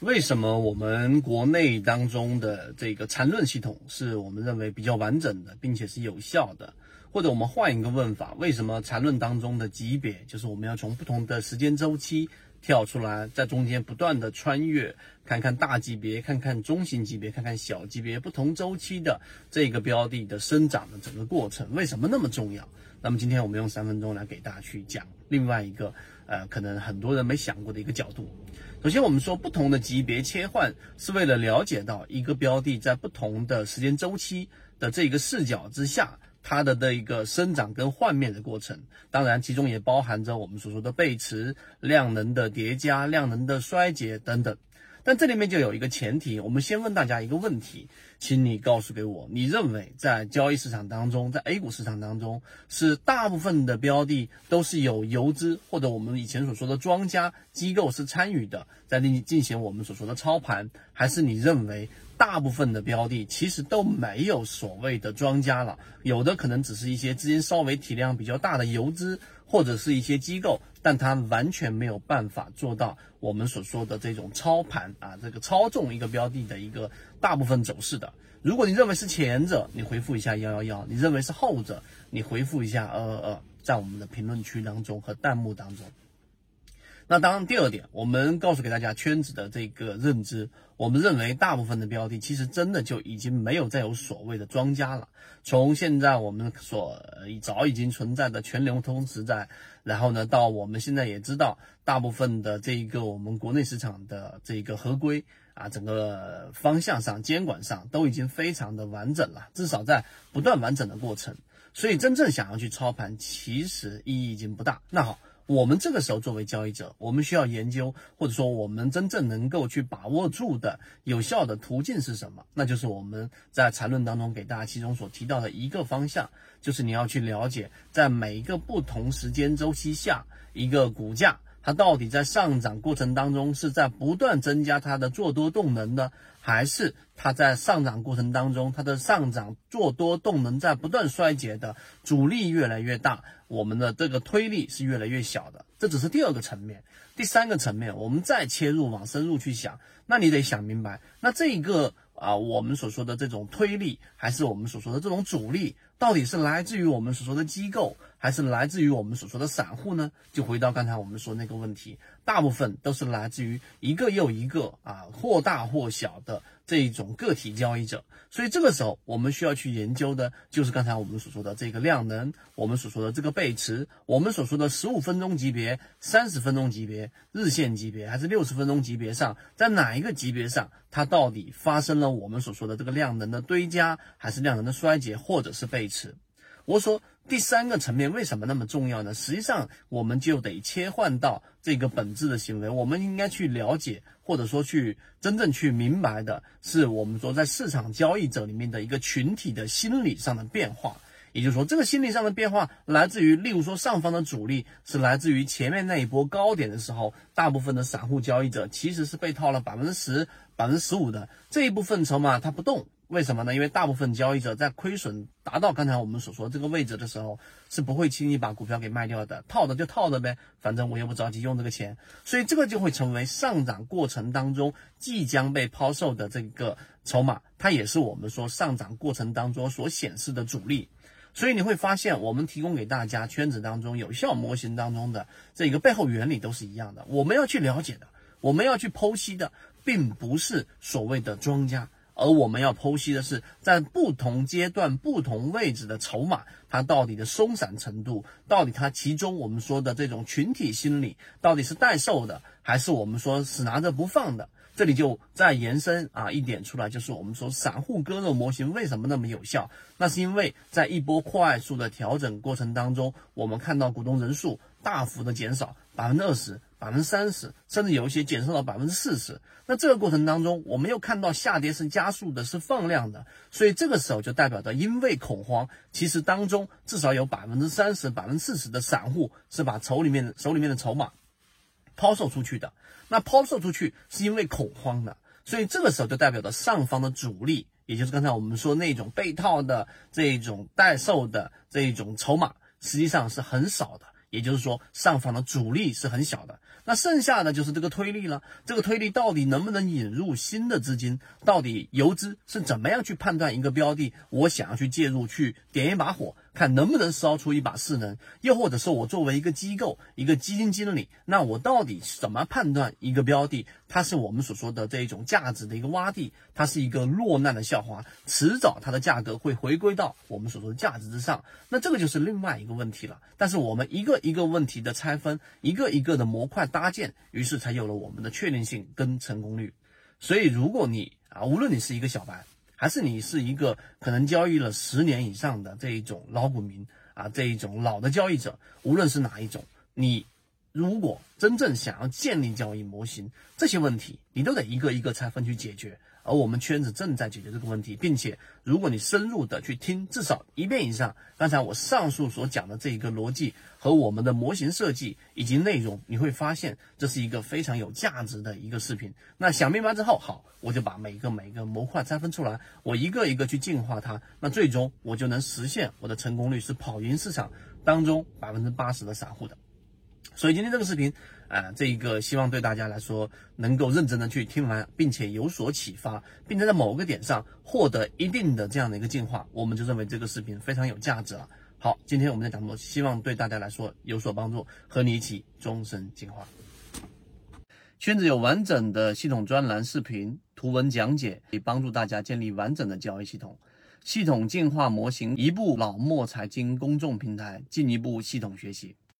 为什么我们国内当中的这个缠论系统是我们认为比较完整的，并且是有效的？或者我们换一个问法，为什么缠论当中的级别，就是我们要从不同的时间周期跳出来，在中间不断的穿越，看看大级别，看看中型级别，看看小级别，不同周期的这个标的的生长的整个过程，为什么那么重要？那么今天我们用三分钟来给大家去讲另外一个，呃，可能很多人没想过的一个角度。首先，我们说不同的级别切换是为了了解到一个标的在不同的时间周期的这个视角之下，它的的一个生长跟换面的过程。当然，其中也包含着我们所说的背驰、量能的叠加、量能的衰竭等等。但这里面就有一个前提，我们先问大家一个问题，请你告诉给我，你认为在交易市场当中，在 A 股市场当中，是大部分的标的都是有游资或者我们以前所说的庄家机构是参与的，在进进行我们所说的操盘，还是你认为大部分的标的其实都没有所谓的庄家了，有的可能只是一些资金稍微体量比较大的游资。或者是一些机构，但它完全没有办法做到我们所说的这种操盘啊，这个操纵一个标的的一个大部分走势的。如果你认为是前者，你回复一下幺幺幺；你认为是后者，你回复一下二二二，在我们的评论区当中和弹幕当中。那当然，第二点，我们告诉给大家圈子的这个认知，我们认为大部分的标的其实真的就已经没有再有所谓的庄家了。从现在我们所早已经存在的全流通时代，然后呢，到我们现在也知道，大部分的这一个我们国内市场的这个合规啊，整个方向上、监管上都已经非常的完整了，至少在不断完整的过程。所以，真正想要去操盘，其实意义已经不大。那好。我们这个时候作为交易者，我们需要研究，或者说我们真正能够去把握住的有效的途径是什么？那就是我们在缠论当中给大家其中所提到的一个方向，就是你要去了解，在每一个不同时间周期下，一个股价它到底在上涨过程当中是在不断增加它的做多动能的，还是它在上涨过程当中它的上涨做多动能在不断衰竭的，阻力越来越大。我们的这个推力是越来越小的，这只是第二个层面。第三个层面，我们再切入往深入去想，那你得想明白，那这一个啊，我们所说的这种推力，还是我们所说的这种阻力，到底是来自于我们所说的机构，还是来自于我们所说的散户呢？就回到刚才我们说那个问题，大部分都是来自于一个又一个啊，或大或小的。这一种个体交易者，所以这个时候我们需要去研究的，就是刚才我们所说的这个量能，我们所说的这个背驰，我们所说的十五分钟级别、三十分钟级别、日线级别还是六十分钟级别上，在哪一个级别上，它到底发生了我们所说的这个量能的堆加，还是量能的衰竭，或者是背驰？我说第三个层面为什么那么重要呢？实际上，我们就得切换到这个本质的行为，我们应该去了解，或者说去真正去明白的是，我们说在市场交易者里面的一个群体的心理上的变化。也就是说，这个心理上的变化来自于，例如说上方的主力是来自于前面那一波高点的时候，大部分的散户交易者其实是被套了百分之十、百分之十五的这一部分筹码，它不动。为什么呢？因为大部分交易者在亏损达到刚才我们所说这个位置的时候，是不会轻易把股票给卖掉的，套着就套着呗，反正我也不着急用这个钱，所以这个就会成为上涨过程当中即将被抛售的这个筹码，它也是我们说上涨过程当中所显示的主力。所以你会发现，我们提供给大家圈子当中有效模型当中的这个背后原理都是一样的。我们要去了解的，我们要去剖析的，并不是所谓的庄家。而我们要剖析的是，在不同阶段、不同位置的筹码，它到底的松散程度，到底它其中我们说的这种群体心理，到底是待售的，还是我们说死拿着不放的？这里就再延伸啊一点出来，就是我们说散户割肉模型为什么那么有效？那是因为在一波快速的调整过程当中，我们看到股东人数大幅的减少，百分之二十。百分之三十，甚至有一些减少到百分之四十。那这个过程当中，我们又看到下跌是加速的，是放量的，所以这个时候就代表着因为恐慌，其实当中至少有百分之三十、百分之四十的散户是把手里面的手里面的筹码抛售出去的。那抛售出去是因为恐慌的，所以这个时候就代表着上方的主力，也就是刚才我们说那种被套的这种待售的这种筹码，实际上是很少的。也就是说上方的阻力是很小的。那剩下的就是这个推力了，这个推力到底能不能引入新的资金？到底游资是怎么样去判断一个标的？我想要去介入，去点一把火，看能不能烧出一把势能？又或者说我作为一个机构，一个基金经理，那我到底怎么判断一个标的？它是我们所说的这一种价值的一个洼地，它是一个落难的校花，迟早它的价格会回归到我们所说的价值之上。那这个就是另外一个问题了。但是我们一个一个问题的拆分，一个一个的模块搭建，于是才有了我们的确定性跟成功率。所以，如果你啊，无论你是一个小白，还是你是一个可能交易了十年以上的这一种老股民啊，这一种老的交易者，无论是哪一种，你。如果真正想要建立交易模型，这些问题你都得一个一个拆分去解决。而我们圈子正在解决这个问题，并且如果你深入的去听至少一遍以上，刚才我上述所讲的这一个逻辑和我们的模型设计以及内容，你会发现这是一个非常有价值的一个视频。那想明白之后，好，我就把每个每个模块拆分出来，我一个一个去进化它，那最终我就能实现我的成功率是跑赢市场当中百分之八十的散户的。所以今天这个视频，啊，这一个希望对大家来说能够认真的去听完，并且有所启发，并且在某个点上获得一定的这样的一个进化，我们就认为这个视频非常有价值了。好，今天我们的讲座，希望对大家来说有所帮助，和你一起终身进化。圈子有完整的系统专栏视频、图文讲解，可以帮助大家建立完整的交易系统，系统进化模型，一步老墨财经公众平台，进一步系统学习。